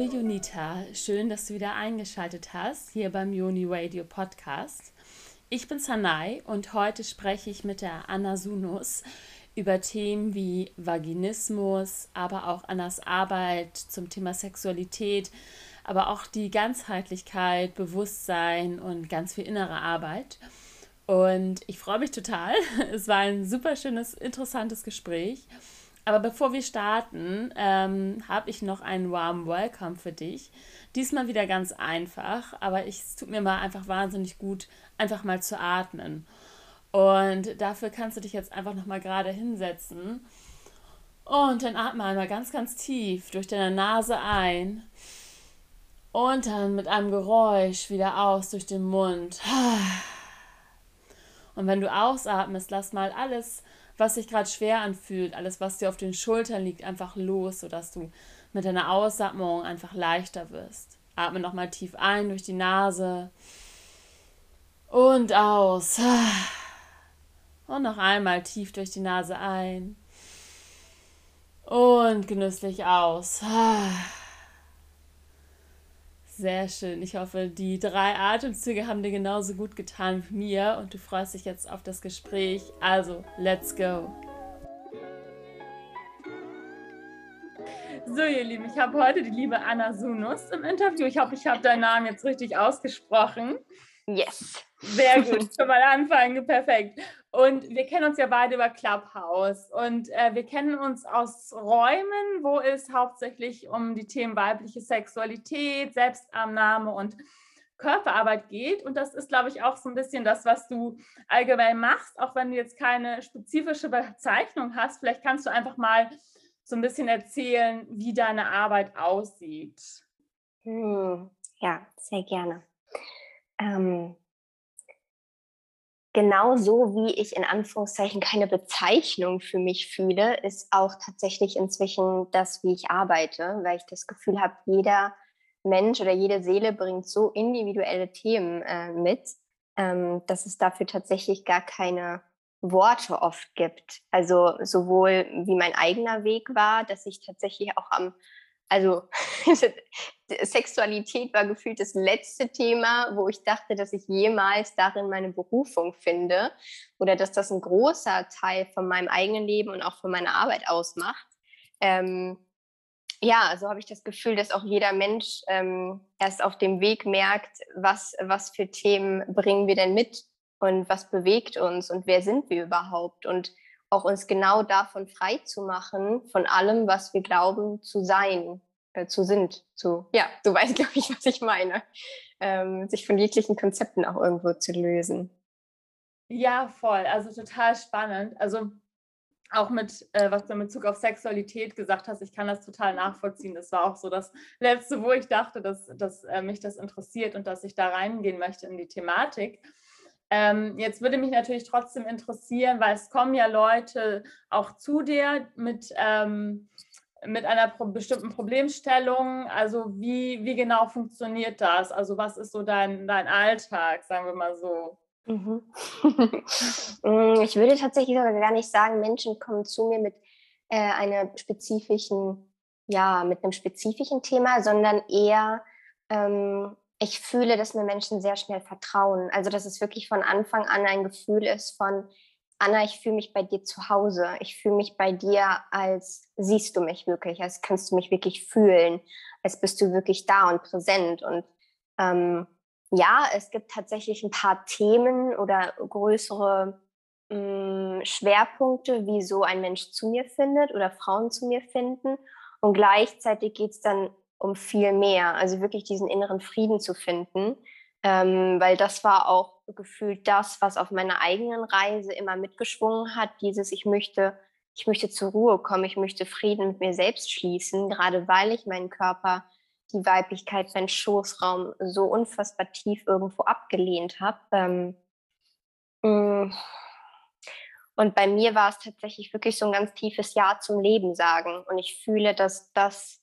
liebe Junita, schön, dass du wieder eingeschaltet hast hier beim Juni Radio Podcast. Ich bin Sanai und heute spreche ich mit der Anna Sunus über Themen wie Vaginismus, aber auch Annas Arbeit zum Thema Sexualität, aber auch die Ganzheitlichkeit, Bewusstsein und ganz viel innere Arbeit. Und ich freue mich total. Es war ein super schönes, interessantes Gespräch. Aber bevor wir starten, ähm, habe ich noch einen warm Welcome für dich. Diesmal wieder ganz einfach, aber ich, es tut mir mal einfach wahnsinnig gut, einfach mal zu atmen. Und dafür kannst du dich jetzt einfach noch mal gerade hinsetzen. Und dann atme einmal ganz, ganz tief durch deine Nase ein. Und dann mit einem Geräusch wieder aus durch den Mund. Und wenn du ausatmest, lass mal alles, was sich gerade schwer anfühlt, alles, was dir auf den Schultern liegt, einfach los, sodass du mit deiner Ausatmung einfach leichter wirst. Atme nochmal tief ein durch die Nase und aus. Und noch einmal tief durch die Nase ein. Und genüsslich aus. Sehr schön. Ich hoffe, die drei Atemzüge haben dir genauso gut getan wie mir und du freust dich jetzt auf das Gespräch. Also, let's go. So, ihr Lieben, ich habe heute die liebe Anna Sunus im Interview. Ich hoffe, ich habe deinen Namen jetzt richtig ausgesprochen. Yes. Sehr gut, schon mal anfangen, perfekt. Und wir kennen uns ja beide über Clubhouse und äh, wir kennen uns aus Räumen, wo es hauptsächlich um die Themen weibliche Sexualität, Selbstannahme und Körperarbeit geht. Und das ist, glaube ich, auch so ein bisschen das, was du allgemein machst, auch wenn du jetzt keine spezifische Bezeichnung hast. Vielleicht kannst du einfach mal so ein bisschen erzählen, wie deine Arbeit aussieht. Hm, ja, sehr gerne. Ähm, genauso wie ich in Anführungszeichen keine Bezeichnung für mich fühle, ist auch tatsächlich inzwischen das, wie ich arbeite, weil ich das Gefühl habe, jeder Mensch oder jede Seele bringt so individuelle Themen äh, mit, ähm, dass es dafür tatsächlich gar keine Worte oft gibt. Also sowohl wie mein eigener Weg war, dass ich tatsächlich auch am also Sexualität war gefühlt das letzte Thema, wo ich dachte, dass ich jemals darin meine Berufung finde oder dass das ein großer Teil von meinem eigenen Leben und auch von meiner Arbeit ausmacht. Ähm, ja, so habe ich das Gefühl, dass auch jeder Mensch ähm, erst auf dem Weg merkt, was, was für Themen bringen wir denn mit und was bewegt uns und wer sind wir überhaupt und auch uns genau davon frei zu machen, von allem, was wir glauben zu sein, äh, zu sind, zu, ja, du weißt, glaube ich, was ich meine, ähm, sich von jeglichen Konzepten auch irgendwo zu lösen. Ja, voll, also total spannend. Also auch mit, äh, was du in Bezug auf Sexualität gesagt hast, ich kann das total nachvollziehen. Das war auch so das Letzte, wo ich dachte, dass, dass äh, mich das interessiert und dass ich da reingehen möchte in die Thematik. Ähm, jetzt würde mich natürlich trotzdem interessieren, weil es kommen ja Leute auch zu dir mit, ähm, mit einer pro bestimmten Problemstellung. Also wie, wie genau funktioniert das? Also was ist so dein, dein Alltag, sagen wir mal so? Mhm. Mm, ich würde tatsächlich gar nicht sagen, Menschen kommen zu mir mit äh, einer spezifischen, ja, mit einem spezifischen Thema, sondern eher ähm, ich fühle, dass mir Menschen sehr schnell vertrauen. Also, dass es wirklich von Anfang an ein Gefühl ist von, Anna, ich fühle mich bei dir zu Hause. Ich fühle mich bei dir, als siehst du mich wirklich, als kannst du mich wirklich fühlen, als bist du wirklich da und präsent. Und ähm, ja, es gibt tatsächlich ein paar Themen oder größere mh, mm, Schwerpunkte, wie so ein Mensch zu mir findet oder Frauen zu mir finden. Und gleichzeitig geht es dann um viel mehr, also wirklich diesen inneren Frieden zu finden, ähm, weil das war auch gefühlt das, was auf meiner eigenen Reise immer mitgeschwungen hat, dieses ich möchte, ich möchte zur Ruhe kommen, ich möchte Frieden mit mir selbst schließen, gerade weil ich meinen Körper, die Weiblichkeit, meinen Schoßraum so unfassbar tief irgendwo abgelehnt habe. Ähm, mm. und bei mir war es tatsächlich wirklich so ein ganz tiefes Ja zum Leben sagen. Und ich fühle, dass das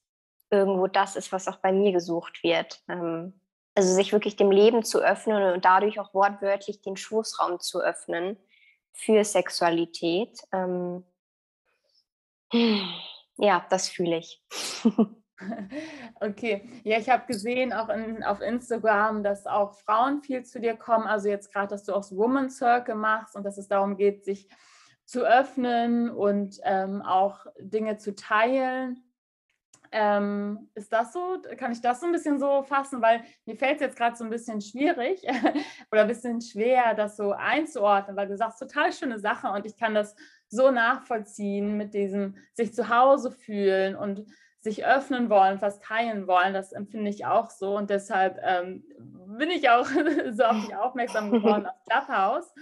irgendwo das ist, was auch bei mir gesucht wird. Ähm, also sich wirklich dem Leben zu öffnen und dadurch auch wortwörtlich den Schoßraum zu öffnen für Sexualität. Ähm, ja, das fühle ich. Okay, ja, ich habe gesehen auch in, auf Instagram, dass auch Frauen viel zu dir kommen. Also jetzt gerade, dass du auch so Woman Circle machst und dass es darum geht, sich zu öffnen und ähm, auch Dinge zu teilen. Ähm, ist das so? Kann ich das so ein bisschen so fassen? Weil mir fällt es jetzt gerade so ein bisschen schwierig oder ein bisschen schwer, das so einzuordnen, weil du sagst total schöne Sache und ich kann das so nachvollziehen mit diesem sich zu Hause fühlen und sich öffnen wollen, was teilen wollen. Das empfinde ich auch so und deshalb ähm, bin ich auch so auf dich aufmerksam geworden auf Clubhouse.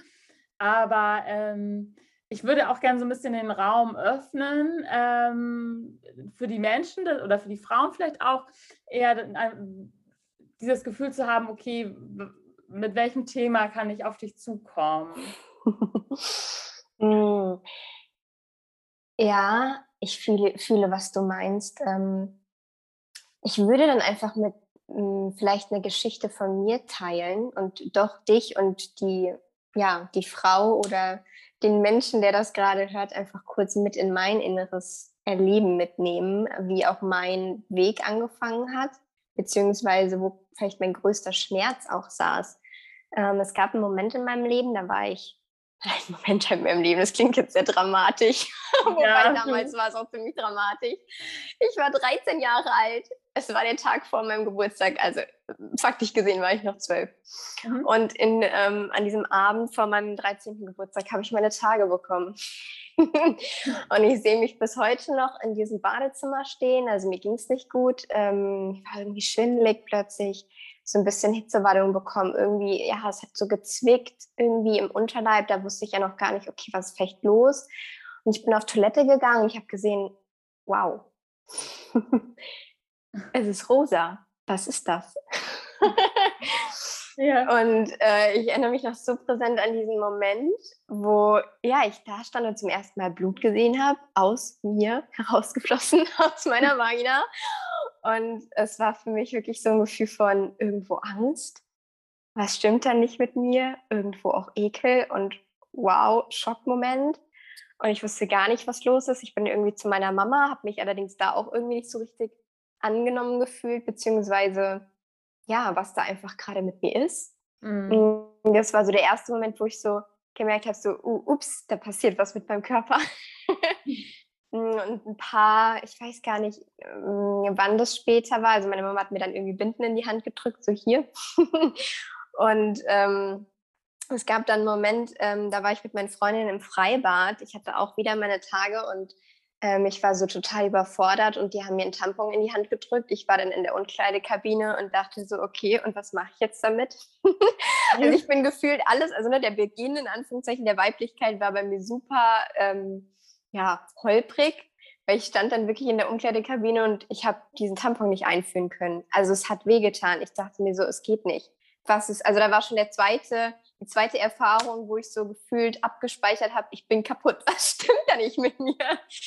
Aber ähm, ich würde auch gerne so ein bisschen den Raum öffnen ähm, für die Menschen oder für die Frauen vielleicht auch eher dieses Gefühl zu haben, okay, mit welchem Thema kann ich auf dich zukommen? Hm. ja, ich fühle, fühle, was du meinst. Ähm, ich würde dann einfach mit hm, vielleicht eine Geschichte von mir teilen und doch dich und die, ja, die Frau oder den Menschen, der das gerade hört, einfach kurz mit in mein inneres Erleben mitnehmen, wie auch mein Weg angefangen hat, beziehungsweise wo vielleicht mein größter Schmerz auch saß. Ähm, es gab einen Moment in meinem Leben, da war ich, ein Moment in meinem Leben, das klingt jetzt sehr dramatisch, wobei ja. damals war es auch ziemlich dramatisch. Ich war 13 Jahre alt, es war der Tag vor meinem Geburtstag, also faktisch gesehen war ich noch zwölf. Mhm. Und in, ähm, an diesem Abend vor meinem 13. Geburtstag habe ich meine Tage bekommen. und ich sehe mich bis heute noch in diesem Badezimmer stehen. Also mir ging es nicht gut. Ähm, ich war irgendwie schwindelig plötzlich, so ein bisschen Hitzewallung bekommen. Irgendwie, ja, es hat so gezwickt irgendwie im Unterleib. Da wusste ich ja noch gar nicht, okay, was ist vielleicht los? Und ich bin auf Toilette gegangen und ich habe gesehen, wow, es ist rosa. Was ist das? ja. Und äh, ich erinnere mich noch so präsent an diesen Moment, wo ja, ich da stand und zum ersten Mal Blut gesehen habe, aus mir herausgeflossen, aus meiner Vagina. Und es war für mich wirklich so ein Gefühl von irgendwo Angst. Was stimmt da nicht mit mir? Irgendwo auch Ekel und wow, Schockmoment. Und ich wusste gar nicht, was los ist. Ich bin irgendwie zu meiner Mama, habe mich allerdings da auch irgendwie nicht so richtig angenommen gefühlt, beziehungsweise ja, was da einfach gerade mit mir ist. Mhm. Das war so der erste Moment, wo ich so gemerkt habe, so, uh, ups, da passiert was mit meinem Körper. und ein paar, ich weiß gar nicht, ähm, wann das später war. Also meine Mama hat mir dann irgendwie Binden in die Hand gedrückt, so hier. und ähm, es gab dann einen Moment, ähm, da war ich mit meinen Freundinnen im Freibad. Ich hatte auch wieder meine Tage und ähm, ich war so total überfordert und die haben mir einen Tampon in die Hand gedrückt. Ich war dann in der Umkleidekabine und dachte so, okay, und was mache ich jetzt damit? also ich bin gefühlt alles, also ne, der Beginn in Anführungszeichen der Weiblichkeit war bei mir super ähm, ja, holprig, weil ich stand dann wirklich in der Umkleidekabine und ich habe diesen Tampon nicht einführen können. Also es hat wehgetan. Ich dachte mir so, es geht nicht. Was ist, also da war schon der zweite die zweite Erfahrung, wo ich so gefühlt abgespeichert habe, ich bin kaputt, was stimmt da nicht mit mir?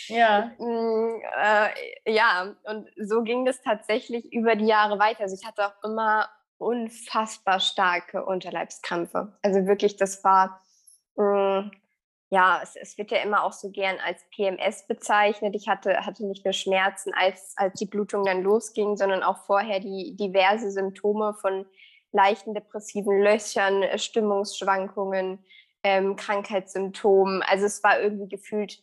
Ja. Mm, äh, ja, und so ging das tatsächlich über die Jahre weiter. Also ich hatte auch immer unfassbar starke Unterleibskrämpfe. Also wirklich, das war, mm, ja, es, es, wird ja immer auch so gern als PMS bezeichnet. Ich hatte, hatte nicht nur Schmerzen, als, als die Blutung dann losging, sondern auch vorher die diverse Symptome von leichten depressiven Löchern, äh, Stimmungsschwankungen, ähm, Krankheitssymptomen. Also es war irgendwie gefühlt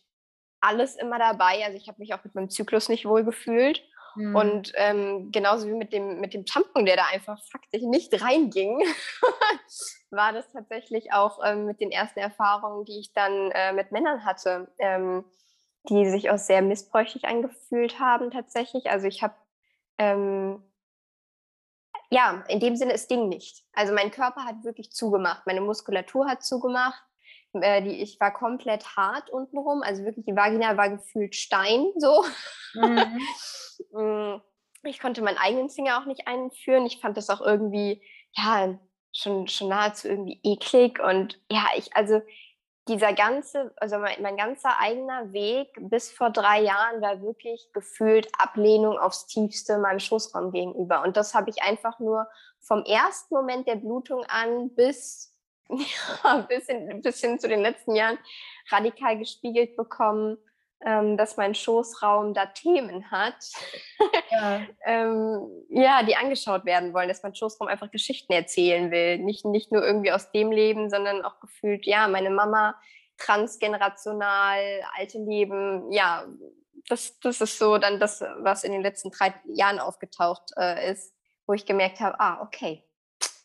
alles immer dabei. Also ich habe mich auch mit meinem Zyklus nicht wohl gefühlt. Mhm. Und ähm, genauso wie mit dem, mit dem Tampon, der da einfach faktisch nicht reinging, war das tatsächlich auch ähm, mit den ersten Erfahrungen, die ich dann äh, mit Männern hatte, ähm, die sich auch sehr missbräuchlich angefühlt haben tatsächlich. Also ich habe ähm, ja, in dem Sinne, es ging nicht. Also mein Körper hat wirklich zugemacht, meine Muskulatur hat zugemacht. Äh, die, ich war komplett hart untenrum, also wirklich die Vagina war gefühlt Stein so. Mhm. Mm, ich konnte meinen eigenen Finger auch nicht einführen. Ich fand das auch irgendwie, ja, schon, schon nahezu irgendwie eklig. Und ja, ich, also dieser ganze, also mein, mein, ganzer eigener Weg bis vor drei Jahren war wirklich gefühlt Ablehnung aufs Tiefste meinem Schoßraum gegenüber. Und das habe ich einfach nur vom ersten Moment der Blutung an bis, ja, bis, in, bis hin zu den letzten Jahren radikal gespiegelt bekommen. ähm, dass mein Schoßraum da Themen hat, ja. ähm, ja. die angeschaut werden wollen, dass mein Schoßraum einfach Geschichten erzählen will. Nicht, nicht nur irgendwie aus dem Leben, sondern auch gefühlt, ja, meine Mama transgenerational, alte Leben, ja, das, das ist so dann das, was in den letzten drei Jahren aufgetaucht äh, ist, wo ich gemerkt habe, ah, okay,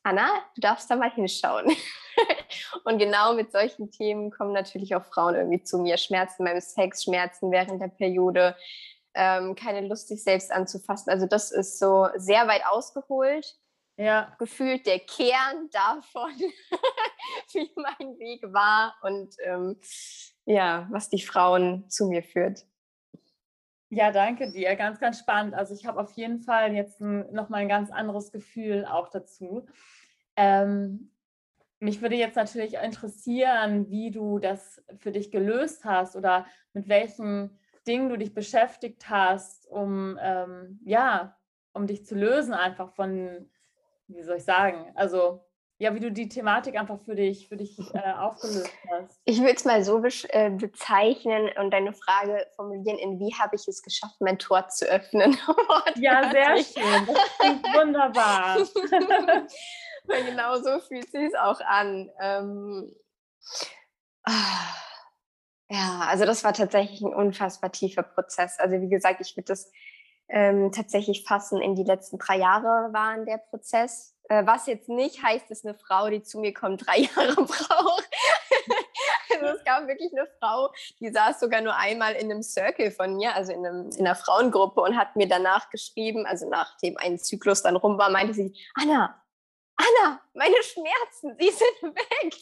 Anna, du darfst da mal hinschauen. und genau mit solchen Themen kommen natürlich auch Frauen irgendwie zu mir. Schmerzen beim Sex, Schmerzen während der Periode, ähm, keine Lust, sich selbst anzufassen. Also das ist so sehr weit ausgeholt. Ja. Gefühlt der Kern davon, wie mein Weg war und ähm, ja, was die Frauen zu mir führt. Ja, danke dir. Ganz, ganz spannend. Also ich habe auf jeden Fall jetzt ein, noch mal ein ganz anderes Gefühl auch dazu. Ähm, mich würde jetzt natürlich interessieren, wie du das für dich gelöst hast oder mit welchen Dingen du dich beschäftigt hast, um ähm, ja, um dich zu lösen einfach von, wie soll ich sagen, also ja, wie du die Thematik einfach für dich, für dich äh, aufgelöst hast. Ich würde es mal so be äh, bezeichnen und deine Frage formulieren, in wie habe ich es geschafft, mein Tor zu öffnen? ja, sehr schön. Das klingt wunderbar. Weil genau so fühlt sich es auch an. Ähm, ah, ja, also das war tatsächlich ein unfassbar tiefer Prozess. Also wie gesagt, ich würde das ähm, tatsächlich fassen in die letzten drei Jahre waren der Prozess. Äh, was jetzt nicht heißt, dass eine Frau, die zu mir kommt, drei Jahre braucht. also es gab wirklich eine Frau, die saß sogar nur einmal in einem Circle von mir, also in, einem, in einer Frauengruppe und hat mir danach geschrieben, also nachdem ein Zyklus dann rum war, meinte sie, Anna, Anna, meine Schmerzen, sie sind weg.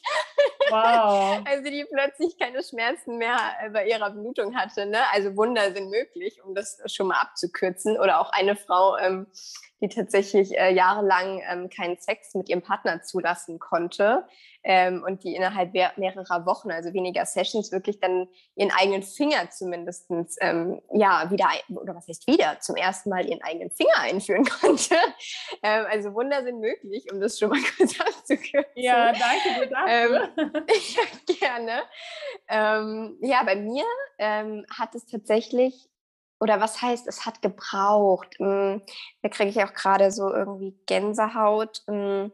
Wow. Also die plötzlich keine Schmerzen mehr bei ihrer Blutung hatte. Ne? Also Wunder sind möglich, um das schon mal abzukürzen. Oder auch eine Frau, ähm, die tatsächlich äh, jahrelang ähm, keinen Sex mit ihrem Partner zulassen konnte ähm, und die innerhalb mehrerer Wochen, also weniger Sessions, wirklich dann ihren eigenen Finger zumindest, ähm, ja, wieder, oder was heißt wieder, zum ersten Mal ihren eigenen Finger einführen konnte. Ähm, also Wunder sind möglich, um das schon mal kurz abzukürzen. Ja, danke dir dafür. Ähm, ja, gerne. Ähm, ja, bei mir hat es tatsächlich oder was heißt, es hat gebraucht. Hm, da kriege ich auch gerade so irgendwie Gänsehaut, hm,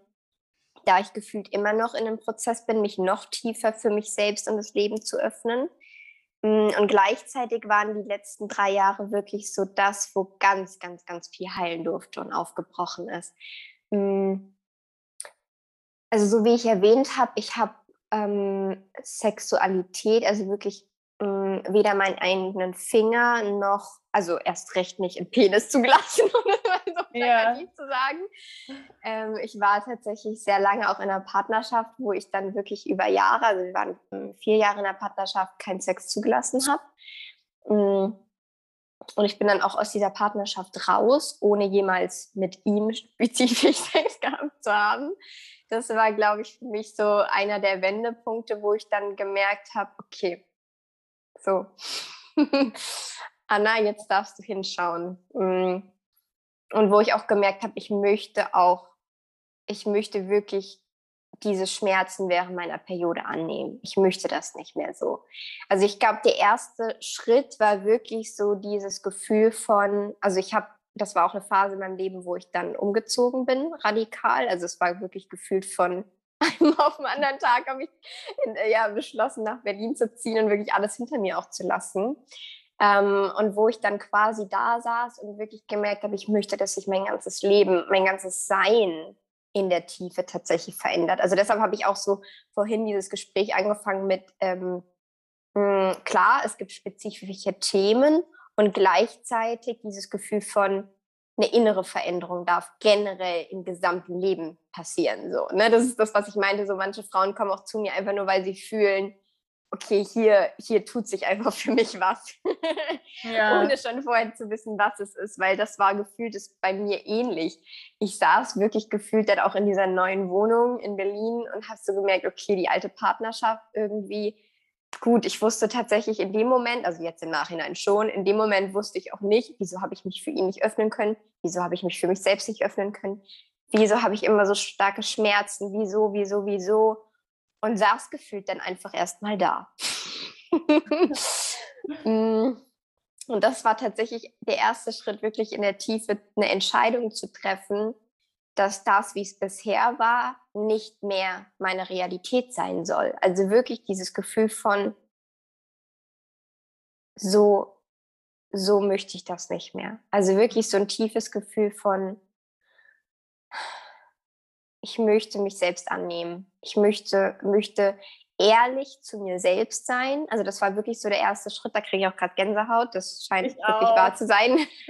da ich gefühlt immer noch in einem Prozess bin, mich noch tiefer für mich selbst und das Leben zu öffnen. Hm, und gleichzeitig waren die letzten drei Jahre wirklich so das, wo ganz, ganz, ganz viel heilen durfte und aufgebrochen ist. Also so wie ich erwähnt habe, ich habe ähm, Sexualität, also wirklich weder meinen eigenen Finger noch, also erst recht nicht im Penis zugelassen, um das mal so ja. zu sagen. Ähm, ich war tatsächlich sehr lange auch in einer Partnerschaft, wo ich dann wirklich über Jahre, also wir waren vier Jahre in der Partnerschaft, keinen Sex zugelassen habe. Und ich bin dann auch aus dieser Partnerschaft raus, ohne jemals mit ihm spezifisch Sex gehabt zu haben. Das war, glaube ich, für mich so einer der Wendepunkte, wo ich dann gemerkt habe, okay, so, Anna, jetzt darfst du hinschauen. Mm. Und wo ich auch gemerkt habe, ich möchte auch, ich möchte wirklich diese Schmerzen während meiner Periode annehmen. Ich möchte das nicht mehr so. Also ich glaube, der erste Schritt war wirklich so dieses Gefühl von, also ich habe, das war auch eine Phase in meinem Leben, wo ich dann umgezogen bin, radikal. Also es war wirklich gefühlt von einem auf den anderen Tag habe ich äh, ja, beschlossen, nach Berlin zu ziehen und wirklich alles hinter mir auch zu lassen. Ähm, und wo ich dann quasi da saß und wirklich gemerkt habe, ich möchte, dass sich mein ganzes Leben, mein ganzes Sein in der Tiefe tatsächlich verändert. Also deshalb habe ich auch so vorhin dieses Gespräch angefangen mit, ähm, mh, hm, klar, es gibt spezifische Themen und gleichzeitig dieses Gefühl von, eine innere Veränderung darf generell im gesamten Leben passieren. So, ne? Das ist das, was ich meinte. So manche Frauen kommen auch zu mir einfach nur, weil sie fühlen, okay, hier, hier tut sich einfach für mich was. Ja. Ohne schon vorher zu wissen, was es ist, weil das war gefühlt ist bei mir ähnlich. Ich saß wirklich gefühlt dann auch in dieser neuen Wohnung in Berlin und hast so gemerkt, okay, die alte Partnerschaft irgendwie gut, ich wusste tatsächlich in dem Moment, also jetzt im Nachhinein schon, in dem Moment wusste ich auch nicht, wieso habe ich mich für ihn nicht öffnen können, wieso habe ich mich für mich selbst nicht öffnen können, wieso habe ich immer so starke Schmerzen, wieso, wieso, wieso und saß gefühlt dann einfach erstmal da. Mm. Und das war tatsächlich der erste Schritt, wirklich in der Tiefe eine Entscheidung zu treffen, dass das, wie es bisher war, nicht mehr meine Realität sein soll. Also wirklich dieses Gefühl von, so, so möchte ich das nicht mehr. Also wirklich so ein tiefes Gefühl von, ich möchte mich selbst annehmen. Ich möchte, möchte ehrlich zu mir selbst sein. Also das war wirklich so der erste Schritt. Da kriege ich auch gerade Gänsehaut. Das scheint ich wirklich auch. wahr zu sein.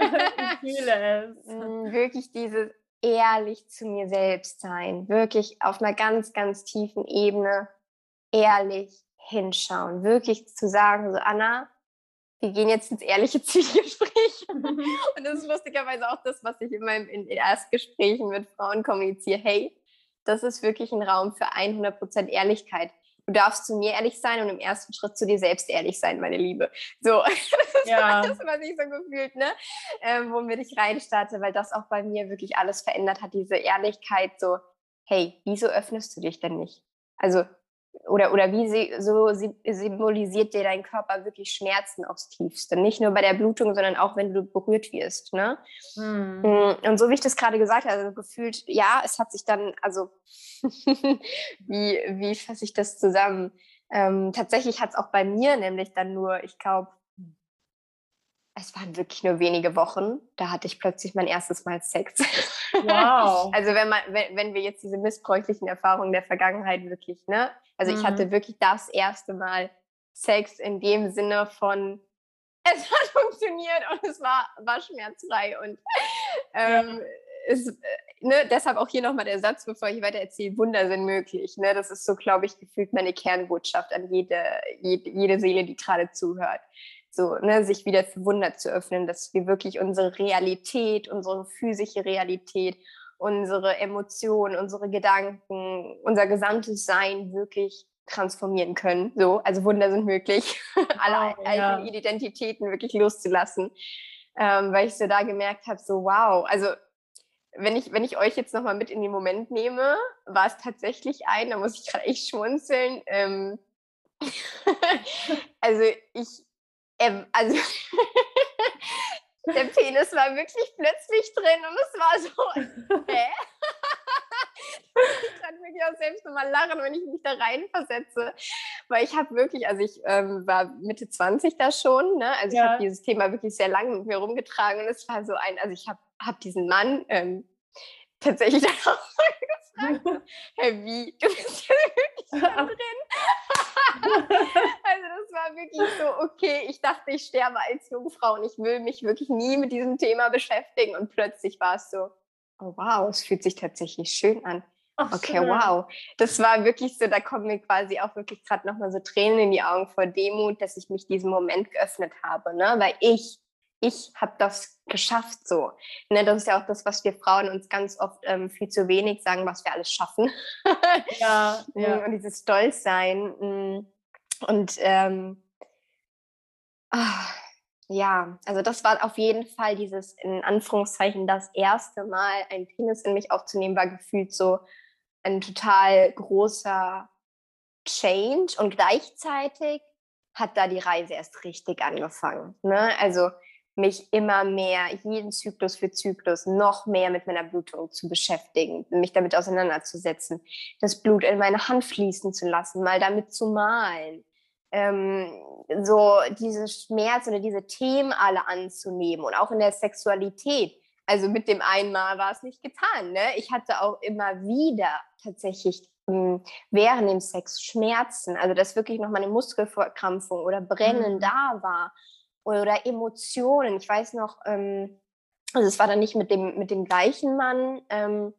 ich fühle es. Mm, wirklich dieses ehrlich zu mir selbst sein. Wirklich auf einer ganz, ganz tiefen Ebene ehrlich hinschauen. Wirklich zu sagen, so Anna, wir gehen jetzt ins ehrliche Zwiegespräch. Und das ist lustigerweise auch das, was ich in meinen in Erstgesprächen mit Frauen kommuniziere. Hey, das ist wirklich ein Raum für 100% Ehrlichkeit du darfst zu mir ehrlich sein und im ersten Schritt zu dir selbst ehrlich sein, meine Liebe. So, das ist ja. das, was ich so gefühlt, ne? Ähm, womit ich reinstarte, weil das auch bei mir wirklich alles verändert hat, diese Ehrlichkeit, so, hey, wieso öffnest du dich denn nicht? Also oder, oder wie sie, so symbolisiert dir dein Körper wirklich Schmerzen aufs Tiefste. Nicht nur bei der Blutung, sondern auch wenn du berührt wirst. Ne? Hm. Mm, und so wie ich das gerade gesagt habe, also gefühlt, ja, es hat sich dann, also wie, wie fasse ich das zusammen? Ähm, tatsächlich hat es auch bei mir nämlich dann nur, ich glaube, es waren wirklich nur wenige Wochen. Da hatte ich plötzlich mein erstes Mal Sex. Wow. also wenn man, wenn, wenn wir jetzt diese missbräuchlichen Erfahrungen der Vergangenheit wirklich, ne? Also mhm. ich hatte mhm. wirklich das erste Mal Sex in dem Sinne von es hat funktioniert und es war, war schmerzfrei und ähm, ja. es, äh, ne, deshalb auch hier nochmal der Satz, bevor ich weiter erzähle, Wunder sind möglich. Ne? Das ist so, glaube ich, gefühlt meine Kernbotschaft an jede, jede, jede Seele, die gerade zuhört so, ne, sich wieder für Wunder zu öffnen, dass wir wirklich unsere Realität, unsere physische Realität, unsere Emotionen, unsere Gedanken, unser gesamtes Sein wirklich transformieren können. So, also Wunder sind möglich, alle ja. Identitäten wirklich loszulassen, ähm, weil ich so da gemerkt habe, so wow, also wenn ich, wenn ich euch jetzt nochmal mit in den Moment nehme, war es tatsächlich ein, da muss ich gerade echt schmunzeln. Ähm, also ich, ähm, also der Penis war wirklich plötzlich drin und es war so, hä? ich kann wirklich auch selbst nochmal lachen, wenn ich mich da reinversetze. Weil ich habe wirklich, also ich ähm, war Mitte 20 da schon, ne? Also ja. ich habe dieses Thema wirklich sehr lange mit mir rumgetragen und es war so ein, also ich habe hab diesen Mann ähm, tatsächlich dann auch gefragt, hey, wie, du bist ja wirklich da drin? also das war wirklich so, okay, ich dachte, ich sterbe als Jungfrau und ich will mich wirklich nie mit diesem Thema beschäftigen und plötzlich war es so, oh wow, es fühlt sich tatsächlich schön an. Ach, okay, schön. wow. Das war wirklich so, da kommen mir quasi auch wirklich gerade nochmal so Tränen in die Augen vor Demut, dass ich mich diesem Moment geöffnet habe, ne? weil ich ich habe das geschafft so. Ne, das ist ja auch das, was wir Frauen uns ganz oft ähm, viel zu wenig sagen, was wir alles schaffen. ja, ja. Und dieses Stolzsein. Mm. Und ähm, ach, ja, also das war auf jeden Fall dieses, in Anführungszeichen, das erste Mal ein Penis in mich aufzunehmen, war gefühlt so ein total großer Change und gleichzeitig hat da die Reise erst richtig angefangen. Ne? Also mich immer mehr, jeden Zyklus für Zyklus, noch mehr mit meiner Blutung zu beschäftigen, mich damit auseinanderzusetzen, das Blut in meine Hand fließen zu lassen, mal damit zu malen, ähm, so diese Schmerz oder diese Themen alle anzunehmen und auch in der Sexualität. Also mit dem einmal war es nicht getan. Ne? Ich hatte auch immer wieder tatsächlich hm, während dem Sex Schmerzen, also dass wirklich noch mal eine Muskelverkrampfung oder Brennen mhm. da war oder Emotionen. Ich weiß noch, ähm, also es war dann nicht mit dem, mit dem gleichen Mann ähm,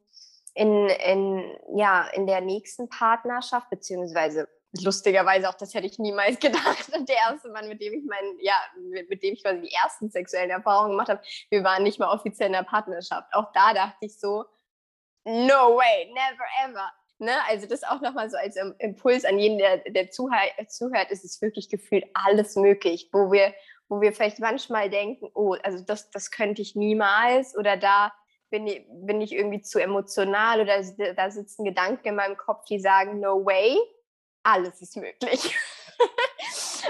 in, in, ja, in der nächsten Partnerschaft, beziehungsweise lustigerweise auch, das hätte ich niemals gedacht. Und der erste Mann, mit dem ich meinen, ja, mit, mit, dem ich quasi die ersten sexuellen Erfahrungen gemacht habe, wir waren nicht mal offiziell in der Partnerschaft. Auch da dachte ich so, no way, never ever. Ne? Also das auch nochmal so als Impuls an jeden, der, der zuhört, ist es wirklich gefühlt alles möglich, wo wir wo wir vielleicht manchmal denken, oh, also das, das könnte ich niemals oder da bin ich, bin ich irgendwie zu emotional oder da sitzen Gedanken in meinem Kopf, die sagen, no way, alles ist möglich.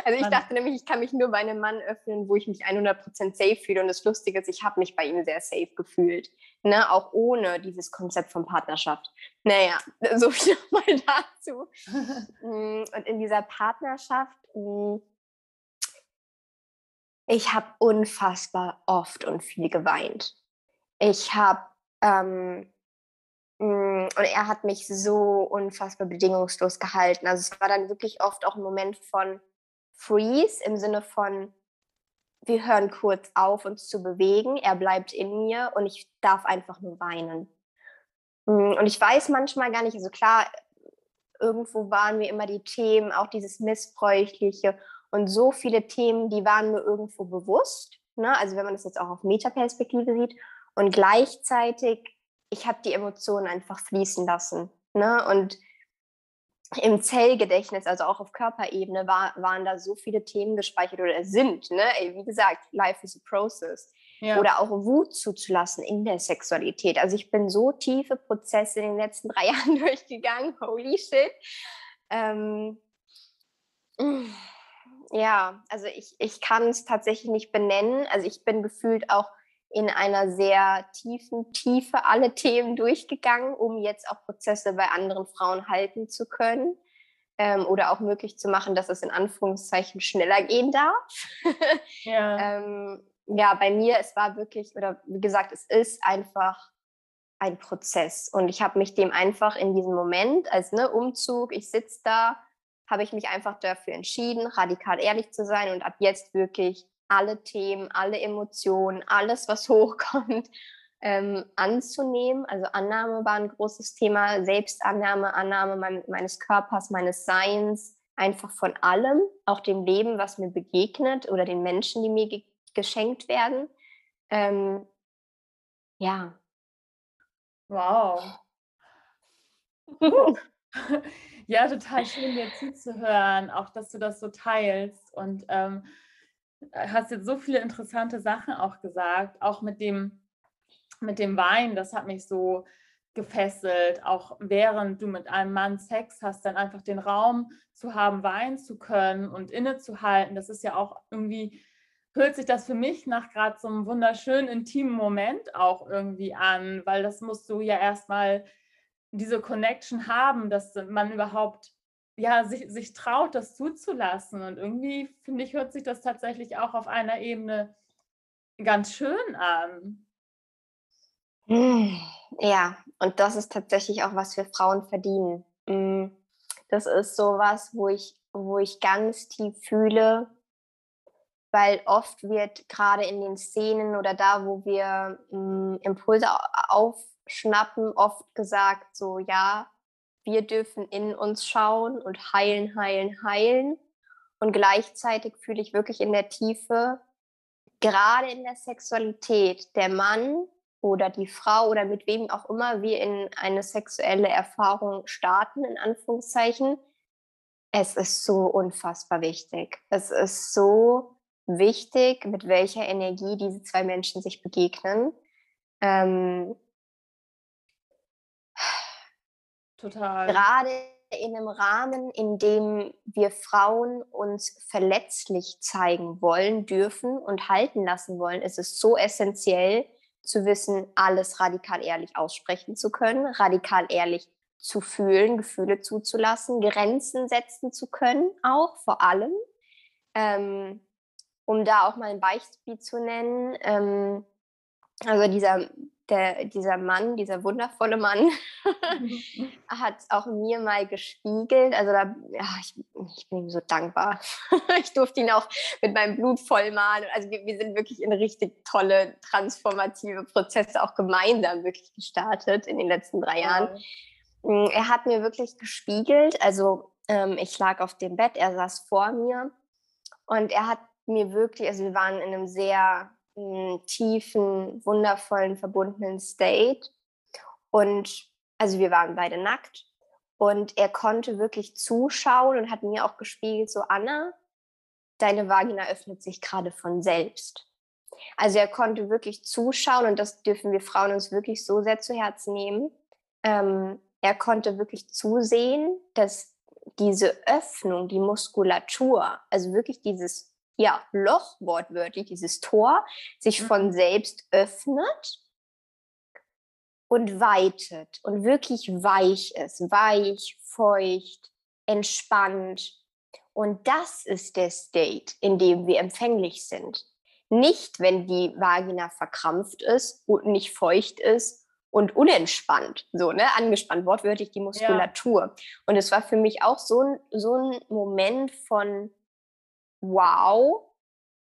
Also ich dachte nämlich, ich kann mich nur bei einem Mann öffnen, wo ich mich 100% safe fühle. Und das Lustige ist, ich habe mich bei ihm sehr safe gefühlt. Ne? Auch ohne dieses Konzept von Partnerschaft. Naja, so viel nochmal dazu. Mm, und in dieser Partnerschaft, mm, ich habe unfassbar oft und viel geweint. Ich habe ähm, Mm, und er hat mich so unfassbar bedingungslos gehalten. Also es war dann wirklich oft auch ein Moment von Freeze im Sinne von, wir hören kurz auf, uns zu bewegen. Er bleibt in mir und ich darf einfach nur weinen. Mm, und ich weiß manchmal gar nicht, also klar, irgendwo waren mir immer die Themen, auch dieses Missbräuchliche und so viele Themen, die waren mir irgendwo bewusst. Ne? Also wenn man das jetzt auch auf Metaperspektive sieht. Und gleichzeitig ich habe die Emotionen einfach fließen lassen. Ne? Und im Zellgedächtnis, also auch auf Körperebene, war, waren da so viele Themen gespeichert oder sind. Ne? Wie gesagt, life is a process. Ja. Oder auch Wut zuzulassen in der Sexualität. Also ich bin so tiefe Prozesse in den letzten drei Jahren durchgegangen. Holy shit. Ähm, ja, also ich, ich kann es tatsächlich nicht benennen. Also ich bin gefühlt auch in einer sehr tiefen Tiefe alle Themen durchgegangen, um jetzt auch Prozesse bei anderen Frauen halten zu können ähm, oder auch möglich zu machen, dass es in Anführungszeichen schneller gehen darf. Ja. ähm, ja, bei mir, es war wirklich, oder wie gesagt, es ist einfach ein Prozess. Und ich habe mich dem einfach in diesem Moment, als ne, Umzug, ich sitze da, habe ich mich einfach dafür entschieden, radikal ehrlich zu sein und ab jetzt wirklich alle Themen, alle Emotionen, alles, was hochkommt, ähm, anzunehmen. Also Annahme war ein großes Thema, Selbstannahme, Annahme mein, meines Körpers, meines Seins, einfach von allem, auch dem Leben, was mir begegnet oder den Menschen, die mir ge geschenkt werden. Ähm, ja. Wow. ja, total schön, dir zuzuhören, auch dass du das so teilst. Und ähm, hast jetzt so viele interessante Sachen auch gesagt, auch mit dem, mit dem Wein, das hat mich so gefesselt, auch während du mit einem Mann Sex hast, dann einfach den Raum zu haben, weinen zu können und innezuhalten, das ist ja auch irgendwie, hört sich das für mich nach gerade so einem wunderschönen, intimen Moment auch irgendwie an, weil das musst du ja erstmal diese Connection haben, dass man überhaupt ja, sich, sich traut, das zuzulassen. Und irgendwie, finde ich, hört sich das tatsächlich auch auf einer Ebene ganz schön an. Ja, und das ist tatsächlich auch, was wir Frauen verdienen. Hm, das ist so was, wo ich, wo ich ganz tief fühle, weil oft wird gerade in den Szenen oder da, wo wir hm, Impulse aufschnappen, oft gesagt, so ja, wir dürfen in uns schauen und heilen, heilen, heilen. Und gleichzeitig fühle ich wirklich in der Tiefe, gerade in der Sexualität, der Mann oder die Frau oder mit wem auch immer wir in eine sexuelle Erfahrung starten, in Anführungszeichen, es ist so unfassbar wichtig. Es ist so wichtig, mit welcher Energie diese zwei Menschen sich begegnen. Ähm, Total. Gerade in einem Rahmen, in dem wir Frauen uns verletzlich zeigen wollen, dürfen und halten lassen wollen, ist es so essentiell zu wissen, alles radikal ehrlich aussprechen zu können, radikal ehrlich zu fühlen, Gefühle zuzulassen, Grenzen setzen zu können, auch vor allem. Ähm, um da auch mal ein Beispiel zu nennen, ähm, also dieser der, dieser Mann, dieser wundervolle Mann, hat auch mir mal gespiegelt. Also da, ja, ich, ich bin ihm so dankbar. ich durfte ihn auch mit meinem Blut vollmalen. Also wir, wir, sind wirklich in richtig tolle transformative Prozesse auch gemeinsam wirklich gestartet in den letzten drei Jahren. Mm, er hat mir wirklich gespiegelt. Also ähm, ich lag auf dem Bett, er saß vor mir und er hat mir wirklich, also wir waren in einem sehr tiefen, wundervollen, verbundenen State. Und also wir waren beide nackt. Und er konnte wirklich zuschauen und hat mir auch gespiegelt, so Anna, deine Vagina öffnet sich gerade von selbst. Also er konnte wirklich zuschauen und das dürfen wir Frauen uns wirklich so sehr zu Herzen nehmen. Ähm, er konnte wirklich zusehen, dass diese Öffnung, die Muskulatur, also wirklich dieses ja, Loch wortwörtlich, dieses Tor, sich von mhm. selbst öffnet und weitet und wirklich weich ist, weich, feucht, entspannt. Und das ist der State, in dem wir empfänglich sind. Nicht, wenn die Vagina verkrampft ist und nicht feucht ist und unentspannt, so, ne, angespannt, wortwörtlich die Muskulatur. Ja. Und es war für mich auch so ein, so ein Moment von wow,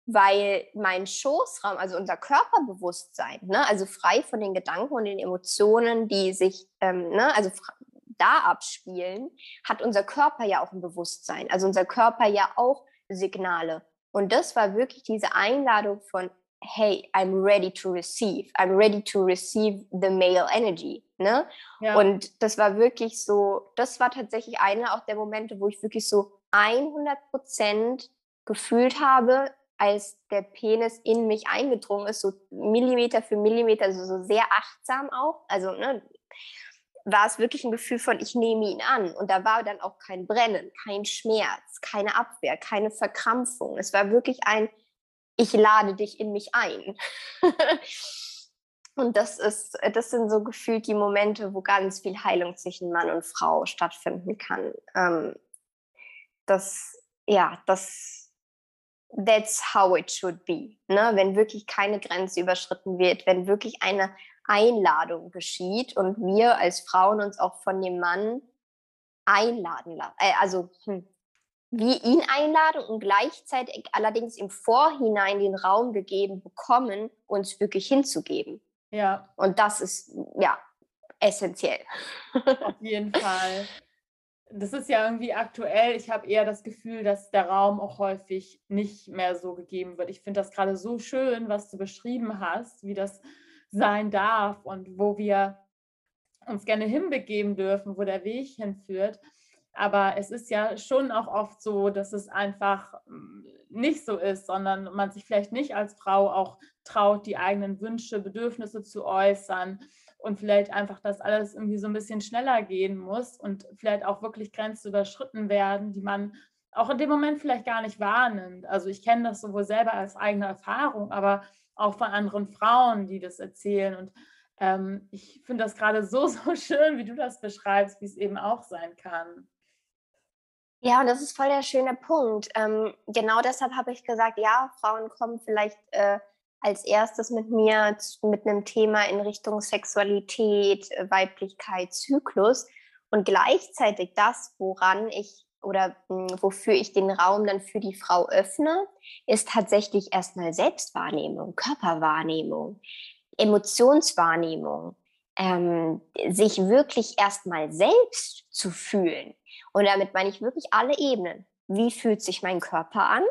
weil mein Schoßraum, also unser Körperbewusstsein, ne, also frei von den Gedanken und den Emotionen, die sich, ähm, ne, also da abspielen, hat unser Körper ja auch ein Bewusstsein, also unser Körper ja auch Signale. Und das war wirklich diese Einladung von, hey, I'm ready to receive, I'm ready to receive the male energy. Ne? Ja. Und das war wirklich so, das war tatsächlich einer auch der Momente, wo ich wirklich so 100 Prozent gefühlt habe, als der Penis in mich eingedrungen ist, so Millimeter für Millimeter, also so sehr achtsam auch. Also ne, war es wirklich ein Gefühl von, ich nehme ihn an. Und da war dann auch kein Brennen, kein Schmerz, keine Abwehr, keine Verkrampfung. Es war wirklich ein, ich lade dich in mich ein. und das ist, das sind so gefühlt die Momente, wo ganz viel Heilung zwischen Mann und Frau stattfinden kann. Ähm, das, ja, das that's how it should be. Ne? Wenn wirklich keine Grenze überschritten wird, wenn wirklich eine Einladung geschieht und wir als Frauen uns auch von dem Mann einladen lassen. Äh, also hm, wir ihn einladen und gleichzeitig allerdings im Vorhinein den Raum gegeben bekommen, uns wirklich hinzugeben. Ja. Und das ist ja essentiell. Auf jeden Fall das ist ja irgendwie aktuell. Ich habe eher das Gefühl, dass der Raum auch häufig nicht mehr so gegeben wird. Ich finde das gerade so schön, was du beschrieben hast, wie das sein darf und wo wir uns gerne hinbegeben dürfen, wo der Weg hinführt. Aber es ist ja schon auch oft so, dass es einfach mm, nicht so ist, sondern man sich vielleicht nicht als Frau auch traut, die eigenen Wünsche, Bedürfnisse zu äußern und vielleicht einfach, dass alles irgendwie so ein bisschen schneller gehen muss und vielleicht auch wirklich Grenzen überschritten werden, die man auch in dem Moment vielleicht gar nicht wahrnimmt. Also ich kenne das sowohl selber als eigene Erfahrung, aber auch von anderen Frauen, die das erzählen. Und ähm, ich finde das gerade so, so schön, wie du das beschreibst, wie es eben auch sein kann. Ja, und das ist voll der schöne Punkt. Ähm, genau deshalb habe ich gesagt, ja, Frauen kommen vielleicht äh, als erstes mit mir mit einem Thema in Richtung Sexualität, Weiblichkeit, Zyklus und gleichzeitig das, woran ich oder hm, wofür ich den Raum dann für die Frau öffne, ist tatsächlich erstmal Selbstwahrnehmung, Körperwahrnehmung, Emotionswahrnehmung, ähm, sich wirklich erstmal selbst zu fühlen. Und damit meine ich wirklich alle Ebenen. Wie fühlt sich mein Körper an?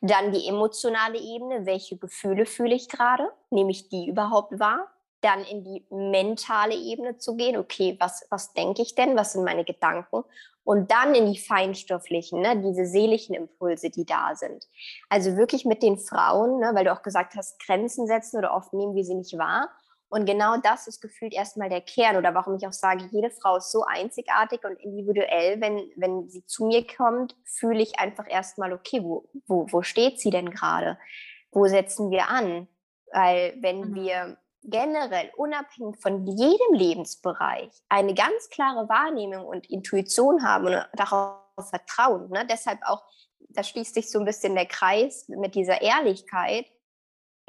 Dann die emotionale Ebene, welche Gefühle fühle ich gerade, nehme ich die überhaupt wahr? Dann in die mentale Ebene zu gehen, okay, was, was denke ich denn, was sind meine Gedanken? Und dann in die feinstofflichen, ne, diese seelischen Impulse, die da sind. Also wirklich mit den Frauen, ne, weil du auch gesagt hast, Grenzen setzen oder oft nehmen wir sie nicht wahr und genau das ist gefühlt erstmal der Kern oder warum ich auch sage, jede Frau ist so einzigartig und individuell. Wenn, wenn sie zu mir kommt, fühle ich einfach erstmal, okay, wo, wo, wo steht sie denn gerade? Wo setzen wir an? Weil wenn mhm. wir generell unabhängig von jedem Lebensbereich eine ganz klare Wahrnehmung und Intuition haben und darauf vertrauen, ne? deshalb auch, da schließt sich so ein bisschen der Kreis mit dieser Ehrlichkeit,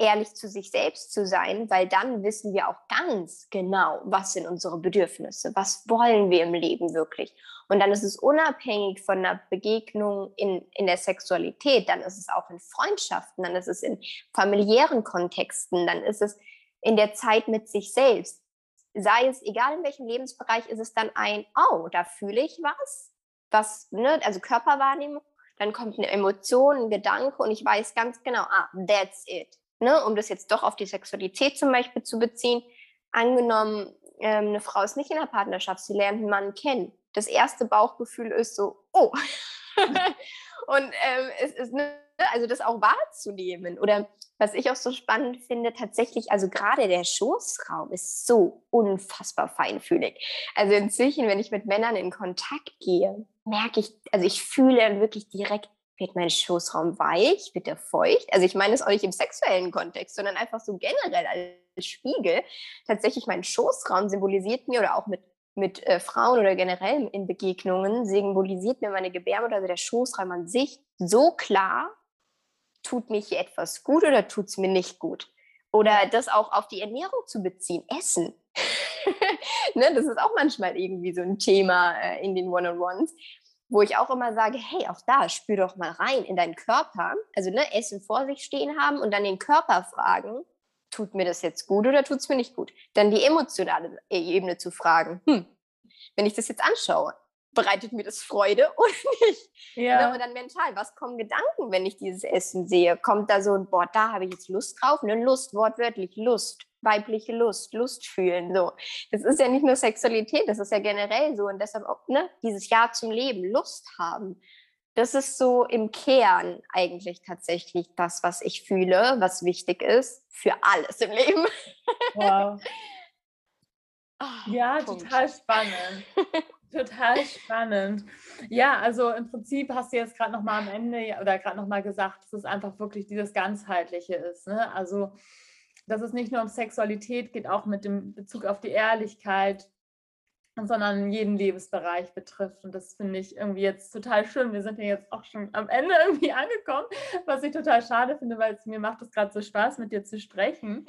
ehrlich zu sich selbst zu sein, weil dann wissen wir auch ganz genau, was sind unsere Bedürfnisse, was wollen wir im Leben wirklich. Und dann ist es unabhängig von einer Begegnung in, in der Sexualität, dann ist es auch in Freundschaften, dann ist es in familiären Kontexten, dann ist es in der Zeit mit sich selbst. Sei es, egal in welchem Lebensbereich, ist es dann ein, oh, da fühle ich was, was, ne, also Körperwahrnehmung, dann kommt eine Emotion, ein Gedanke und ich weiß ganz genau, ah, that's it ne, um das jetzt doch auf die Sexualität zum Beispiel zu beziehen, angenommen, ähm, eine Frau ist nicht in der Partnerschaft, sie lernt einen Mann kennen. Das erste Bauchgefühl ist so, oh. und ähm, es ist, ne, also das auch wahrzunehmen. Oder was ich auch so spannend finde, tatsächlich, also gerade der Schoßraum ist so unfassbar feinfühlig. Also inzwischen, wenn ich mit Männern in Kontakt gehe, merke ich, also ich fühle wirklich direkt, wird mein Schoßraum weich, wird er feucht. Also ich meine es auch nicht im sexuellen Kontext, sondern einfach so generell als Spiegel. Tatsächlich mein Schoßraum symbolisiert mir oder auch mit mit äh, Frauen oder generell in Begegnungen symbolisiert mir meine Gebärmutter, also der Schoßraum an sich, so klar, tut mir hier etwas gut oder tut es mir nicht gut. Oder das auch auf die Ernährung zu beziehen, Essen. ne, das ist auch manchmal irgendwie so ein Thema äh, in den One-on-Ones, wo ich auch immer sage, hey, auch da, spür doch mal rein in deinen Körper. Also ne, Essen vor sich stehen haben und dann den Körper fragen, tut mir das jetzt gut oder tut es mir nicht gut? Dann die emotionale Ebene zu fragen, hm, wenn ich das jetzt anschaue, bereitet mir das Freude oder nicht? Ja. Aber dann mental, was kommen Gedanken, wenn ich dieses Essen sehe? Kommt da so ein, boah, da habe ich jetzt Lust drauf? Eine Lust, wortwörtlich Lust, weibliche Lust, Lust fühlen, so. Das ist ja nicht nur Sexualität, das ist ja generell so und deshalb auch, ne, dieses Ja zum Leben, Lust haben. Das ist so im Kern eigentlich tatsächlich das, was ich fühle, was wichtig ist für alles im Leben. Wow. oh, ja, Punkt. total spannend. Total spannend. Ja, also im Prinzip hast du jetzt gerade noch mal am Ende oder gerade noch mal gesagt, dass es einfach wirklich dieses ganzheitliche ist. Ne? Also dass es nicht nur um Sexualität geht, auch mit dem Bezug auf die Ehrlichkeit, sondern jeden Lebensbereich betrifft. Und das finde ich irgendwie jetzt total schön. Wir sind ja jetzt auch schon am Ende irgendwie angekommen, was ich total schade finde, weil es mir macht es gerade so Spaß, mit dir zu sprechen.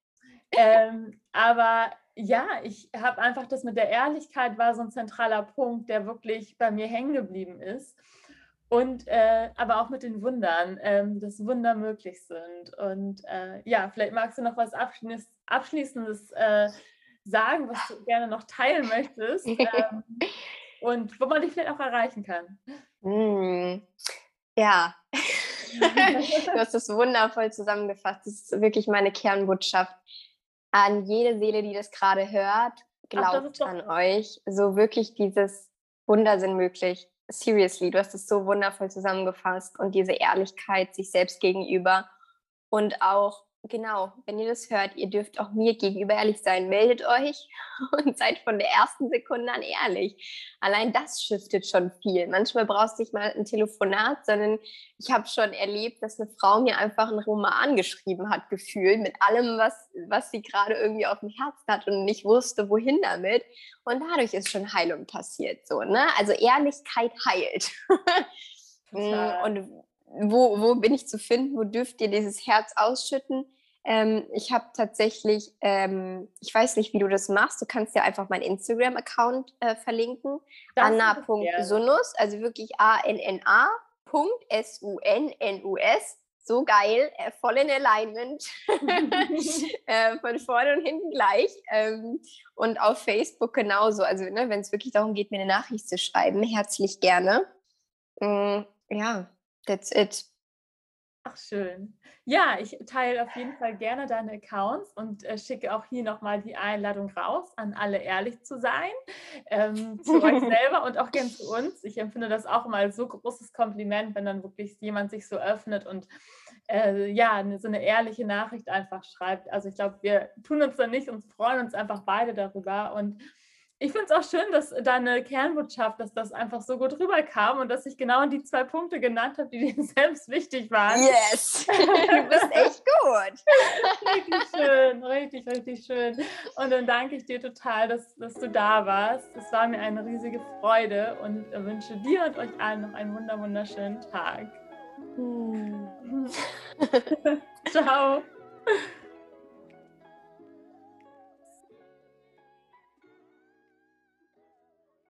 ähm, aber ja, ich habe einfach das mit der Ehrlichkeit war so ein zentraler Punkt, der wirklich bei mir hängen geblieben ist. Und äh, aber auch mit den Wundern, ähm, dass Wunder möglich sind. Und äh, ja, vielleicht magst du noch was Abschließ Abschließendes äh, sagen, was du gerne noch teilen möchtest ähm, und wo man dich vielleicht auch erreichen kann. Mm, ja, du hast es wundervoll zusammengefasst. Das ist wirklich meine Kernbotschaft an jede Seele, die das gerade hört. Glaubt Ach, an euch. So wirklich dieses Wunder sind möglich. Seriously, du hast es so wundervoll zusammengefasst und diese Ehrlichkeit sich selbst gegenüber und auch genau, wenn ihr das hört, ihr dürft auch mir gegenüber ehrlich sein. Meldet euch und seid von der ersten Sekunde an ehrlich. Allein das shiftet schon viel. Manchmal brauchst du nicht mal ein Telefonat, sondern ich habe schon erlebt, dass eine Frau mir einfach einen Roman geschrieben hat, gefühlt, mit allem, was, was sie gerade irgendwie auf dem Herzen hat und nicht wusste, wohin damit. Und dadurch ist schon Heilung passiert. So, ne? Also Ehrlichkeit heilt. Mm, und wo, wo bin ich zu finden, wo dürft ihr dieses Herz ausschütten? Ähm, ich habe tatsächlich, ähm, ich weiß nicht, wie du das machst, du kannst ja einfach meinen Instagram-Account äh, verlinken, anna.sunus, also wirklich A-N-N-A.S-U-N-N-U-S, so geil, äh, voll in Alignment, äh, von vorne und hinten gleich. Ähm, und auf Facebook genauso. Also, ne, wenn es wirklich darum geht, mir eine Nachricht zu schreiben, herzlich gerne. Mm, ja, That's it. Ach, schön. Ja, ich teile auf jeden Fall gerne deine Accounts und äh, schicke auch hier nochmal die Einladung raus, an alle ehrlich zu sein, ähm, zu euch selber und auch gern zu uns. Ich empfinde das auch immer als so großes Kompliment, wenn dann wirklich jemand sich so öffnet und äh, ja, so eine ehrliche Nachricht einfach schreibt. Also ich glaube, wir tun uns da nicht und freuen uns einfach beide darüber und ich finde es auch schön, dass deine Kernbotschaft, dass das einfach so gut rüberkam und dass ich genau die zwei Punkte genannt habe, die dir selbst wichtig waren. Yes, du bist echt gut. richtig schön, richtig, richtig schön. Und dann danke ich dir total, dass, dass du da warst. Es war mir eine riesige Freude und wünsche dir und euch allen noch einen wunderschönen Tag. Hm. Ciao.